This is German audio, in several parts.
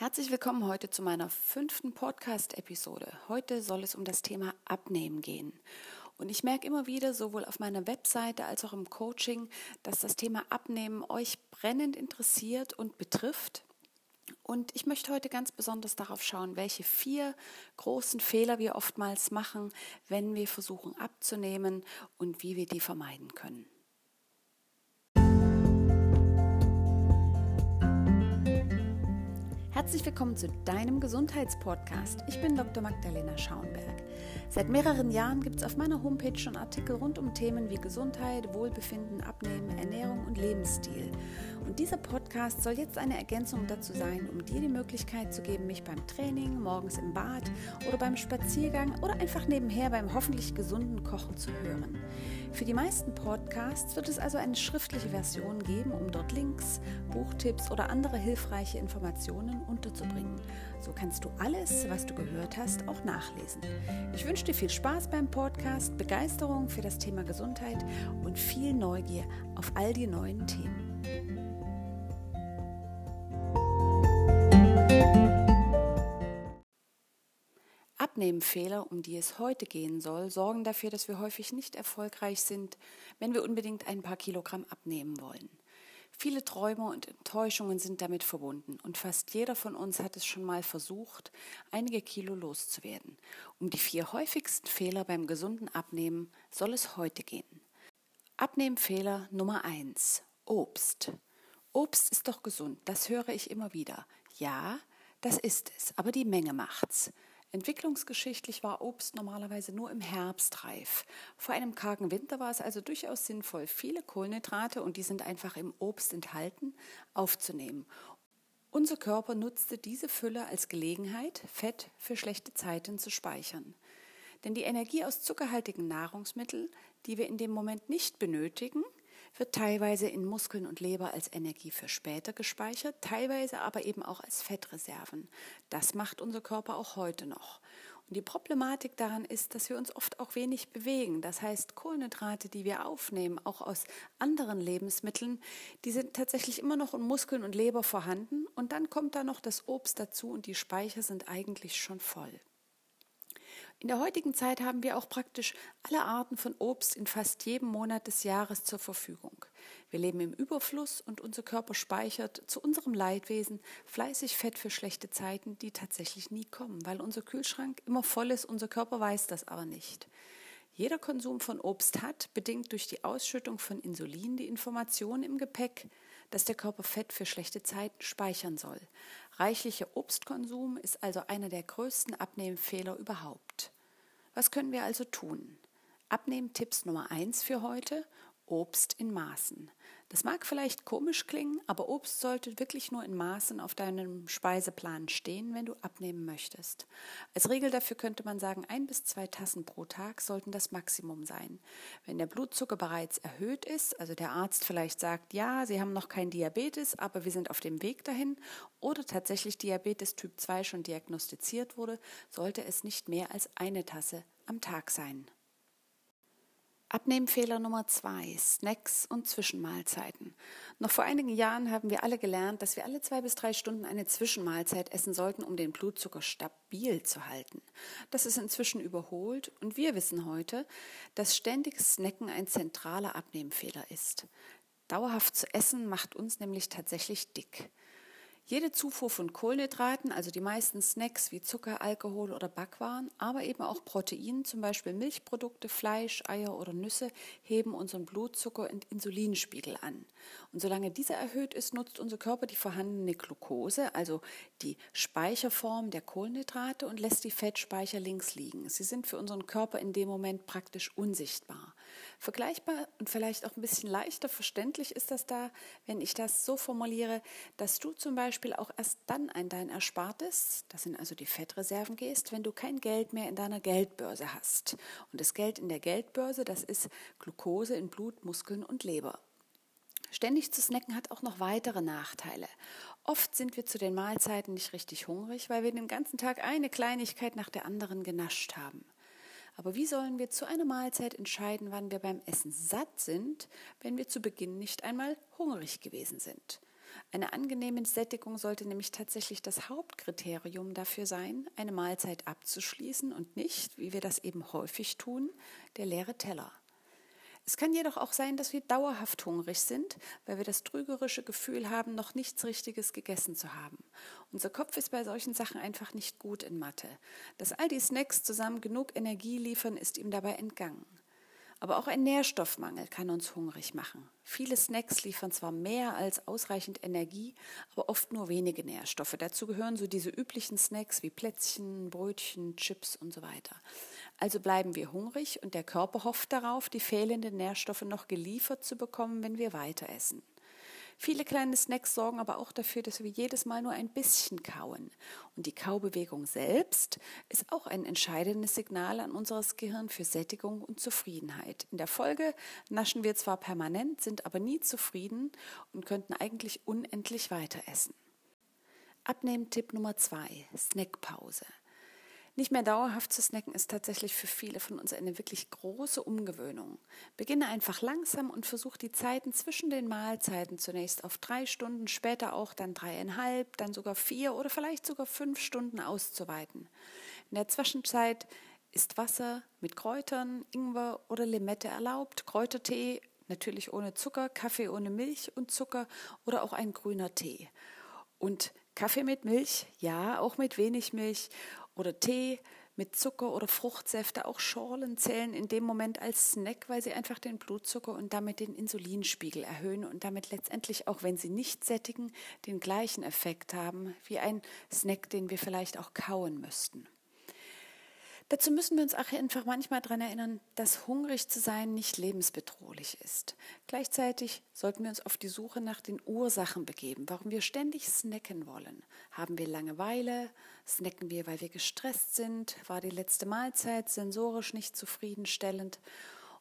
Herzlich willkommen heute zu meiner fünften Podcast-Episode. Heute soll es um das Thema Abnehmen gehen. Und ich merke immer wieder, sowohl auf meiner Webseite als auch im Coaching, dass das Thema Abnehmen euch brennend interessiert und betrifft. Und ich möchte heute ganz besonders darauf schauen, welche vier großen Fehler wir oftmals machen, wenn wir versuchen abzunehmen und wie wir die vermeiden können. Herzlich willkommen zu deinem Gesundheitspodcast. Ich bin Dr. Magdalena Schauenberg. Seit mehreren Jahren gibt es auf meiner Homepage schon Artikel rund um Themen wie Gesundheit, Wohlbefinden, Abnehmen, Ernährung und Lebensstil. Und dieser Podcast soll jetzt eine Ergänzung dazu sein, um dir die Möglichkeit zu geben, mich beim Training, morgens im Bad oder beim Spaziergang oder einfach nebenher beim hoffentlich gesunden Kochen zu hören. Für die meisten Podcasts wird es also eine schriftliche Version geben, um dort Links, Buchtipps oder andere hilfreiche Informationen unterzubringen. So kannst du alles, was du gehört hast, auch nachlesen. Ich wünsche dir viel Spaß beim Podcast, Begeisterung für das Thema Gesundheit und viel Neugier auf all die neuen Themen. Abnehmfehler, um die es heute gehen soll, sorgen dafür, dass wir häufig nicht erfolgreich sind, wenn wir unbedingt ein paar Kilogramm abnehmen wollen. Viele Träume und Enttäuschungen sind damit verbunden und fast jeder von uns hat es schon mal versucht, einige Kilo loszuwerden. Um die vier häufigsten Fehler beim gesunden Abnehmen soll es heute gehen. Abnehmfehler Nummer 1. Obst. Obst ist doch gesund, das höre ich immer wieder. Ja, das ist es, aber die Menge macht's. Entwicklungsgeschichtlich war Obst normalerweise nur im Herbst reif. Vor einem kargen Winter war es also durchaus sinnvoll, viele Kohlenhydrate, und die sind einfach im Obst enthalten, aufzunehmen. Unser Körper nutzte diese Fülle als Gelegenheit, Fett für schlechte Zeiten zu speichern. Denn die Energie aus zuckerhaltigen Nahrungsmitteln, die wir in dem Moment nicht benötigen, wird teilweise in Muskeln und Leber als Energie für später gespeichert, teilweise aber eben auch als Fettreserven. Das macht unser Körper auch heute noch. Und die Problematik daran ist, dass wir uns oft auch wenig bewegen. Das heißt, Kohlenhydrate, die wir aufnehmen, auch aus anderen Lebensmitteln, die sind tatsächlich immer noch in Muskeln und Leber vorhanden. Und dann kommt da noch das Obst dazu und die Speicher sind eigentlich schon voll. In der heutigen Zeit haben wir auch praktisch alle Arten von Obst in fast jedem Monat des Jahres zur Verfügung. Wir leben im Überfluss und unser Körper speichert zu unserem Leidwesen fleißig Fett für schlechte Zeiten, die tatsächlich nie kommen, weil unser Kühlschrank immer voll ist, unser Körper weiß das aber nicht. Jeder Konsum von Obst hat, bedingt durch die Ausschüttung von Insulin, die Information im Gepäck, dass der Körper Fett für schlechte Zeiten speichern soll. Reichlicher Obstkonsum ist also einer der größten Abnehmfehler überhaupt. Was können wir also tun? Abnehmtipps Nummer eins für heute: Obst in Maßen. Das mag vielleicht komisch klingen, aber Obst sollte wirklich nur in Maßen auf deinem Speiseplan stehen, wenn du abnehmen möchtest. Als Regel dafür könnte man sagen, ein bis zwei Tassen pro Tag sollten das Maximum sein. Wenn der Blutzucker bereits erhöht ist, also der Arzt vielleicht sagt, ja, Sie haben noch kein Diabetes, aber wir sind auf dem Weg dahin, oder tatsächlich Diabetes Typ 2 schon diagnostiziert wurde, sollte es nicht mehr als eine Tasse am Tag sein. Abnehmfehler Nummer zwei, Snacks und Zwischenmahlzeiten. Noch vor einigen Jahren haben wir alle gelernt, dass wir alle zwei bis drei Stunden eine Zwischenmahlzeit essen sollten, um den Blutzucker stabil zu halten. Das ist inzwischen überholt und wir wissen heute, dass ständiges Snacken ein zentraler Abnehmfehler ist. Dauerhaft zu essen macht uns nämlich tatsächlich dick. Jede Zufuhr von Kohlenhydraten, also die meisten Snacks wie Zucker, Alkohol oder Backwaren, aber eben auch Protein, zum Beispiel Milchprodukte, Fleisch, Eier oder Nüsse, heben unseren Blutzucker- und Insulinspiegel an. Und solange dieser erhöht ist, nutzt unser Körper die vorhandene Glucose, also die Speicherform der Kohlenhydrate, und lässt die Fettspeicher links liegen. Sie sind für unseren Körper in dem Moment praktisch unsichtbar. Vergleichbar und vielleicht auch ein bisschen leichter verständlich ist das da, wenn ich das so formuliere, dass du zum Beispiel auch erst dann ein dein Erspartes, das sind also die Fettreserven gehst, wenn du kein Geld mehr in deiner Geldbörse hast. Und das Geld in der Geldbörse, das ist Glucose in Blut, Muskeln und Leber. Ständig zu snacken hat auch noch weitere Nachteile. Oft sind wir zu den Mahlzeiten nicht richtig hungrig, weil wir den ganzen Tag eine Kleinigkeit nach der anderen genascht haben. Aber wie sollen wir zu einer Mahlzeit entscheiden, wann wir beim Essen satt sind, wenn wir zu Beginn nicht einmal hungrig gewesen sind? Eine angenehme Sättigung sollte nämlich tatsächlich das Hauptkriterium dafür sein, eine Mahlzeit abzuschließen und nicht, wie wir das eben häufig tun, der leere Teller. Es kann jedoch auch sein, dass wir dauerhaft hungrig sind, weil wir das trügerische Gefühl haben, noch nichts Richtiges gegessen zu haben. Unser Kopf ist bei solchen Sachen einfach nicht gut in Mathe. Dass all die Snacks zusammen genug Energie liefern, ist ihm dabei entgangen. Aber auch ein Nährstoffmangel kann uns hungrig machen. Viele Snacks liefern zwar mehr als ausreichend Energie, aber oft nur wenige Nährstoffe. Dazu gehören so diese üblichen Snacks wie Plätzchen, Brötchen, Chips und so weiter. Also bleiben wir hungrig und der Körper hofft darauf, die fehlenden Nährstoffe noch geliefert zu bekommen, wenn wir weiter essen. Viele kleine Snacks sorgen aber auch dafür, dass wir jedes Mal nur ein bisschen kauen. Und die Kaubewegung selbst ist auch ein entscheidendes Signal an unseres Gehirn für Sättigung und Zufriedenheit. In der Folge naschen wir zwar permanent, sind aber nie zufrieden und könnten eigentlich unendlich weiter essen. Abnehmen-Tipp Nummer zwei: Snackpause. Nicht mehr dauerhaft zu snacken ist tatsächlich für viele von uns eine wirklich große Umgewöhnung. Beginne einfach langsam und versuch die Zeiten zwischen den Mahlzeiten zunächst auf drei Stunden, später auch dann dreieinhalb, dann sogar vier oder vielleicht sogar fünf Stunden auszuweiten. In der Zwischenzeit ist Wasser mit Kräutern, Ingwer oder Limette erlaubt, Kräutertee natürlich ohne Zucker, Kaffee ohne Milch und Zucker oder auch ein grüner Tee. Und Kaffee mit Milch, ja, auch mit wenig Milch oder Tee mit Zucker oder Fruchtsäfte, auch Schorlen zählen in dem Moment als Snack, weil sie einfach den Blutzucker und damit den Insulinspiegel erhöhen und damit letztendlich, auch wenn sie nicht sättigen, den gleichen Effekt haben wie ein Snack, den wir vielleicht auch kauen müssten. Dazu müssen wir uns auch einfach manchmal daran erinnern, dass hungrig zu sein nicht lebensbedrohlich ist. Gleichzeitig sollten wir uns auf die Suche nach den Ursachen begeben, warum wir ständig snacken wollen. Haben wir Langeweile? Snacken wir, weil wir gestresst sind? War die letzte Mahlzeit sensorisch nicht zufriedenstellend?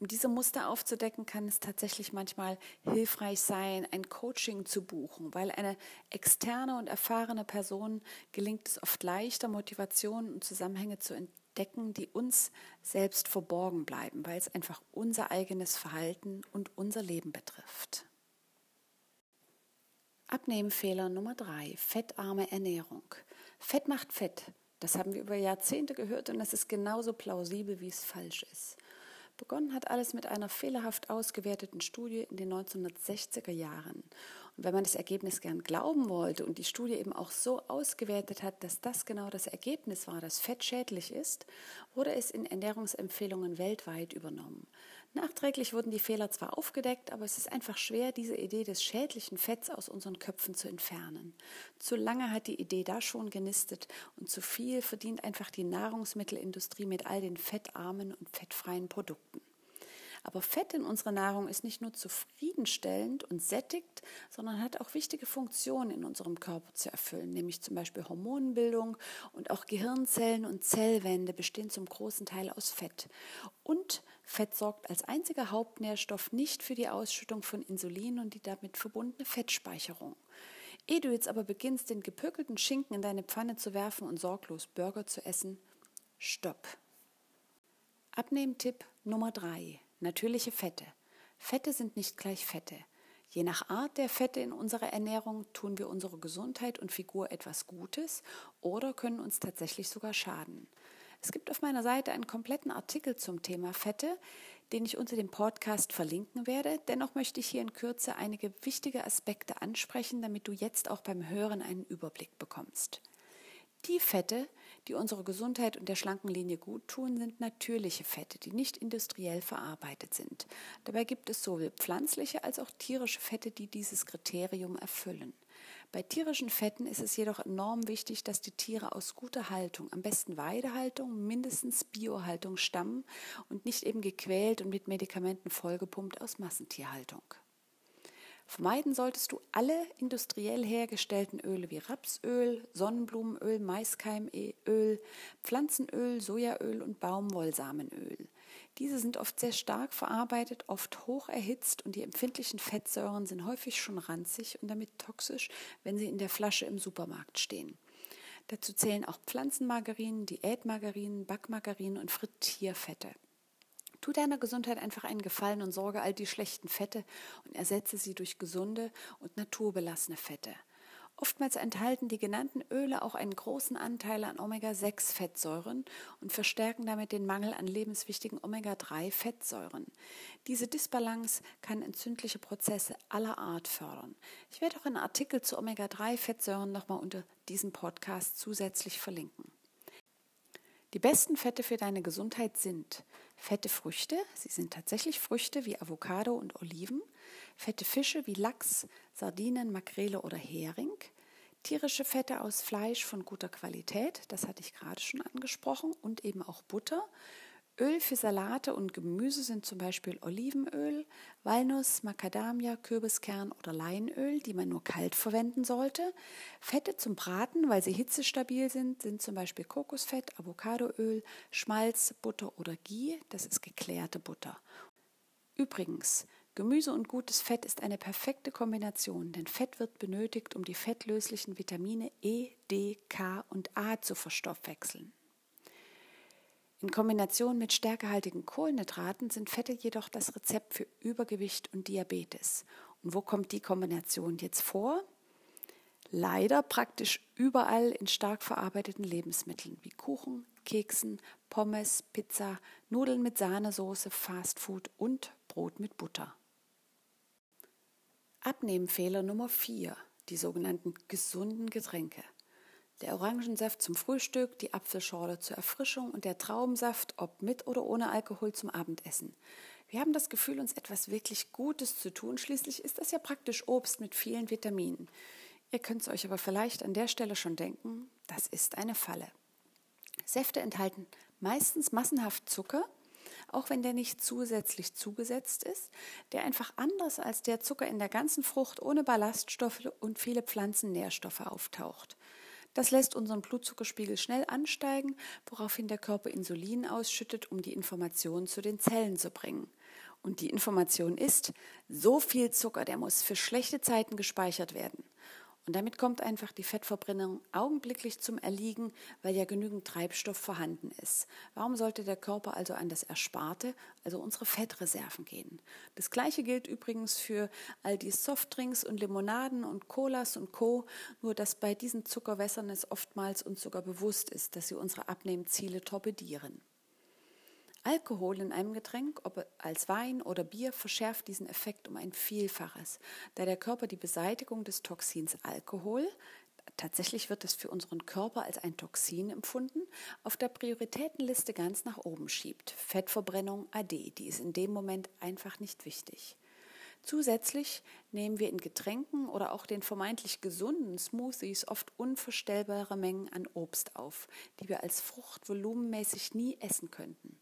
Um diese Muster aufzudecken, kann es tatsächlich manchmal hilfreich sein, ein Coaching zu buchen, weil eine externe und erfahrene Person gelingt es oft leichter, Motivationen und Zusammenhänge zu entdecken entdecken, die uns selbst verborgen bleiben, weil es einfach unser eigenes Verhalten und unser Leben betrifft. Abnehmfehler Nummer drei: Fettarme Ernährung. Fett macht Fett. Das haben wir über Jahrzehnte gehört und das ist genauso plausibel, wie es falsch ist. Begonnen hat alles mit einer fehlerhaft ausgewerteten Studie in den 1960er Jahren. Wenn man das Ergebnis gern glauben wollte und die Studie eben auch so ausgewertet hat, dass das genau das Ergebnis war, dass Fett schädlich ist, wurde es in Ernährungsempfehlungen weltweit übernommen. Nachträglich wurden die Fehler zwar aufgedeckt, aber es ist einfach schwer, diese Idee des schädlichen Fetts aus unseren Köpfen zu entfernen. Zu lange hat die Idee da schon genistet und zu viel verdient einfach die Nahrungsmittelindustrie mit all den fettarmen und fettfreien Produkten. Aber Fett in unserer Nahrung ist nicht nur zufriedenstellend und sättigt, sondern hat auch wichtige Funktionen in unserem Körper zu erfüllen, nämlich zum Beispiel Hormonbildung und auch Gehirnzellen und Zellwände bestehen zum großen Teil aus Fett. Und Fett sorgt als einziger Hauptnährstoff nicht für die Ausschüttung von Insulin und die damit verbundene Fettspeicherung. Ehe du jetzt aber beginnst, den gepökelten Schinken in deine Pfanne zu werfen und sorglos Burger zu essen, stopp. Abnehmtipp Nummer 3. Natürliche Fette. Fette sind nicht gleich Fette. Je nach Art der Fette in unserer Ernährung tun wir unserer Gesundheit und Figur etwas Gutes oder können uns tatsächlich sogar schaden. Es gibt auf meiner Seite einen kompletten Artikel zum Thema Fette, den ich unter dem Podcast verlinken werde. Dennoch möchte ich hier in Kürze einige wichtige Aspekte ansprechen, damit du jetzt auch beim Hören einen Überblick bekommst. Die Fette, die unserer Gesundheit und der schlanken Linie gut tun, sind natürliche Fette, die nicht industriell verarbeitet sind. Dabei gibt es sowohl pflanzliche als auch tierische Fette, die dieses Kriterium erfüllen. Bei tierischen Fetten ist es jedoch enorm wichtig, dass die Tiere aus guter Haltung, am besten Weidehaltung, mindestens Biohaltung stammen und nicht eben gequält und mit Medikamenten vollgepumpt aus Massentierhaltung. Vermeiden solltest du alle industriell hergestellten Öle wie Rapsöl, Sonnenblumenöl, Maiskeimöl, Pflanzenöl, Sojaöl und Baumwollsamenöl. Diese sind oft sehr stark verarbeitet, oft hoch erhitzt und die empfindlichen Fettsäuren sind häufig schon ranzig und damit toxisch, wenn sie in der Flasche im Supermarkt stehen. Dazu zählen auch Pflanzenmargarinen, Diätmargarinen, Backmargarinen und Frittierfette. Tu deiner Gesundheit einfach einen Gefallen und sorge all die schlechten Fette und ersetze sie durch gesunde und naturbelassene Fette. Oftmals enthalten die genannten Öle auch einen großen Anteil an Omega-6-Fettsäuren und verstärken damit den Mangel an lebenswichtigen Omega-3-Fettsäuren. Diese Disbalance kann entzündliche Prozesse aller Art fördern. Ich werde auch einen Artikel zu Omega-3-Fettsäuren nochmal unter diesem Podcast zusätzlich verlinken. Die besten Fette für deine Gesundheit sind fette Früchte, sie sind tatsächlich Früchte wie Avocado und Oliven, fette Fische wie Lachs, Sardinen, Makrele oder Hering, tierische Fette aus Fleisch von guter Qualität, das hatte ich gerade schon angesprochen, und eben auch Butter, Öl für Salate und Gemüse sind zum Beispiel Olivenöl, Walnuss, Macadamia, Kürbiskern oder Leinöl, die man nur kalt verwenden sollte. Fette zum Braten, weil sie hitzestabil sind, sind zum Beispiel Kokosfett, Avocadoöl, Schmalz, Butter oder Ghee, das ist geklärte Butter. Übrigens, Gemüse und gutes Fett ist eine perfekte Kombination, denn Fett wird benötigt, um die fettlöslichen Vitamine E, D, K und A zu verstoffwechseln. In Kombination mit stärkehaltigen Kohlenhydraten sind Fette jedoch das Rezept für Übergewicht und Diabetes. Und wo kommt die Kombination jetzt vor? Leider praktisch überall in stark verarbeiteten Lebensmitteln wie Kuchen, Keksen, Pommes, Pizza, Nudeln mit Sahnesoße, Fastfood und Brot mit Butter. Abnehmfehler Nummer 4, die sogenannten gesunden Getränke. Der Orangensaft zum Frühstück, die Apfelschorle zur Erfrischung und der Traubensaft, ob mit oder ohne Alkohol, zum Abendessen. Wir haben das Gefühl, uns etwas wirklich Gutes zu tun. Schließlich ist das ja praktisch Obst mit vielen Vitaminen. Ihr könnt es euch aber vielleicht an der Stelle schon denken, das ist eine Falle. Säfte enthalten meistens massenhaft Zucker, auch wenn der nicht zusätzlich zugesetzt ist, der einfach anders als der Zucker in der ganzen Frucht ohne Ballaststoffe und viele Pflanzennährstoffe auftaucht. Das lässt unseren Blutzuckerspiegel schnell ansteigen, woraufhin der Körper Insulin ausschüttet, um die Information zu den Zellen zu bringen. Und die Information ist, so viel Zucker, der muss für schlechte Zeiten gespeichert werden. Und damit kommt einfach die Fettverbrennung augenblicklich zum Erliegen, weil ja genügend Treibstoff vorhanden ist. Warum sollte der Körper also an das Ersparte, also unsere Fettreserven gehen? Das gleiche gilt übrigens für all die Softdrinks und Limonaden und Colas und Co., nur dass bei diesen Zuckerwässern es oftmals uns sogar bewusst ist, dass sie unsere Abnehmziele torpedieren. Alkohol in einem Getränk, ob als Wein oder Bier, verschärft diesen Effekt um ein Vielfaches, da der Körper die Beseitigung des Toxins Alkohol, tatsächlich wird es für unseren Körper als ein Toxin empfunden, auf der Prioritätenliste ganz nach oben schiebt. Fettverbrennung AD, die ist in dem Moment einfach nicht wichtig. Zusätzlich nehmen wir in Getränken oder auch den vermeintlich gesunden Smoothies oft unvorstellbare Mengen an Obst auf, die wir als Frucht volumenmäßig nie essen könnten.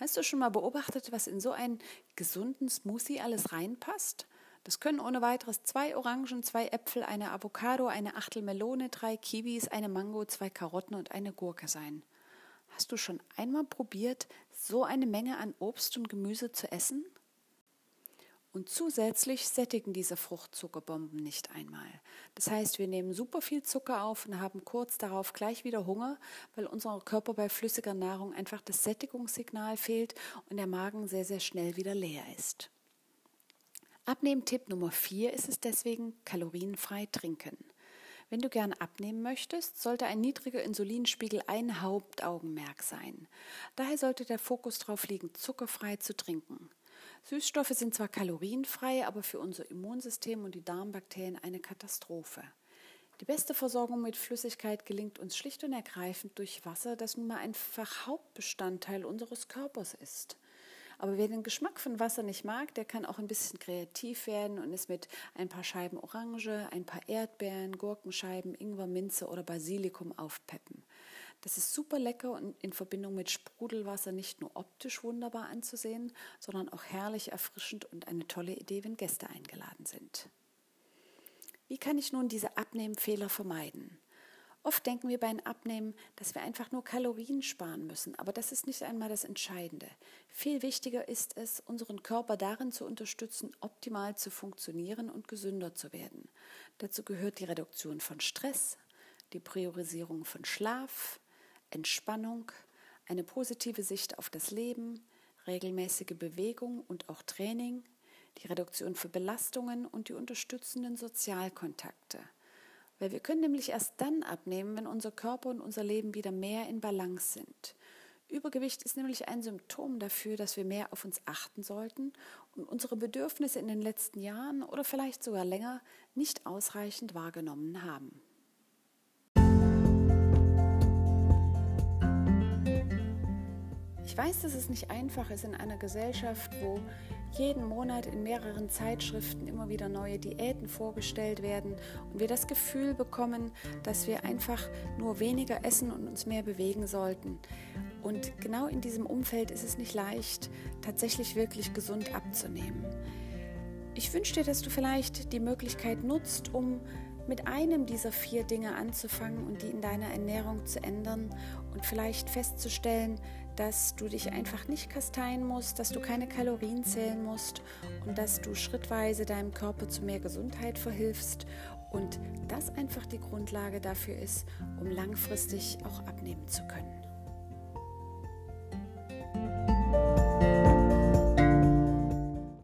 Hast du schon mal beobachtet, was in so einen gesunden Smoothie alles reinpasst? Das können ohne weiteres zwei Orangen, zwei Äpfel, eine Avocado, eine Achtel Melone, drei Kiwis, eine Mango, zwei Karotten und eine Gurke sein. Hast du schon einmal probiert, so eine Menge an Obst und Gemüse zu essen? Und zusätzlich sättigen diese Fruchtzuckerbomben nicht einmal. Das heißt, wir nehmen super viel Zucker auf und haben kurz darauf gleich wieder Hunger, weil unser Körper bei flüssiger Nahrung einfach das Sättigungssignal fehlt und der Magen sehr, sehr schnell wieder leer ist. Abnehmtipp Nummer 4 ist es deswegen, kalorienfrei trinken. Wenn du gern abnehmen möchtest, sollte ein niedriger Insulinspiegel ein Hauptaugenmerk sein. Daher sollte der Fokus darauf liegen, zuckerfrei zu trinken. Süßstoffe sind zwar kalorienfrei, aber für unser Immunsystem und die Darmbakterien eine Katastrophe. Die beste Versorgung mit Flüssigkeit gelingt uns schlicht und ergreifend durch Wasser, das nun mal einfach Hauptbestandteil unseres Körpers ist. Aber wer den Geschmack von Wasser nicht mag, der kann auch ein bisschen kreativ werden und ist mit ein paar Scheiben Orange, ein paar Erdbeeren, Gurkenscheiben, Ingwer, Minze oder Basilikum aufpeppen. Das ist super lecker und in Verbindung mit Sprudelwasser nicht nur optisch wunderbar anzusehen, sondern auch herrlich erfrischend und eine tolle Idee, wenn Gäste eingeladen sind. Wie kann ich nun diese Abnehmfehler vermeiden? Oft denken wir beim Abnehmen, dass wir einfach nur Kalorien sparen müssen, aber das ist nicht einmal das Entscheidende. Viel wichtiger ist es, unseren Körper darin zu unterstützen, optimal zu funktionieren und gesünder zu werden. Dazu gehört die Reduktion von Stress, die Priorisierung von Schlaf, Entspannung, eine positive Sicht auf das Leben, regelmäßige Bewegung und auch Training, die Reduktion für Belastungen und die unterstützenden Sozialkontakte. Weil wir können nämlich erst dann abnehmen, wenn unser Körper und unser Leben wieder mehr in Balance sind. Übergewicht ist nämlich ein Symptom dafür, dass wir mehr auf uns achten sollten und unsere Bedürfnisse in den letzten Jahren oder vielleicht sogar länger nicht ausreichend wahrgenommen haben. Ich weiß, dass es nicht einfach ist in einer Gesellschaft, wo jeden Monat in mehreren Zeitschriften immer wieder neue Diäten vorgestellt werden und wir das Gefühl bekommen, dass wir einfach nur weniger essen und uns mehr bewegen sollten. Und genau in diesem Umfeld ist es nicht leicht, tatsächlich wirklich gesund abzunehmen. Ich wünsche dir, dass du vielleicht die Möglichkeit nutzt, um mit einem dieser vier Dinge anzufangen und die in deiner Ernährung zu ändern und vielleicht festzustellen, dass du dich einfach nicht kasteien musst, dass du keine Kalorien zählen musst und dass du schrittweise deinem Körper zu mehr Gesundheit verhilfst und das einfach die Grundlage dafür ist, um langfristig auch abnehmen zu können.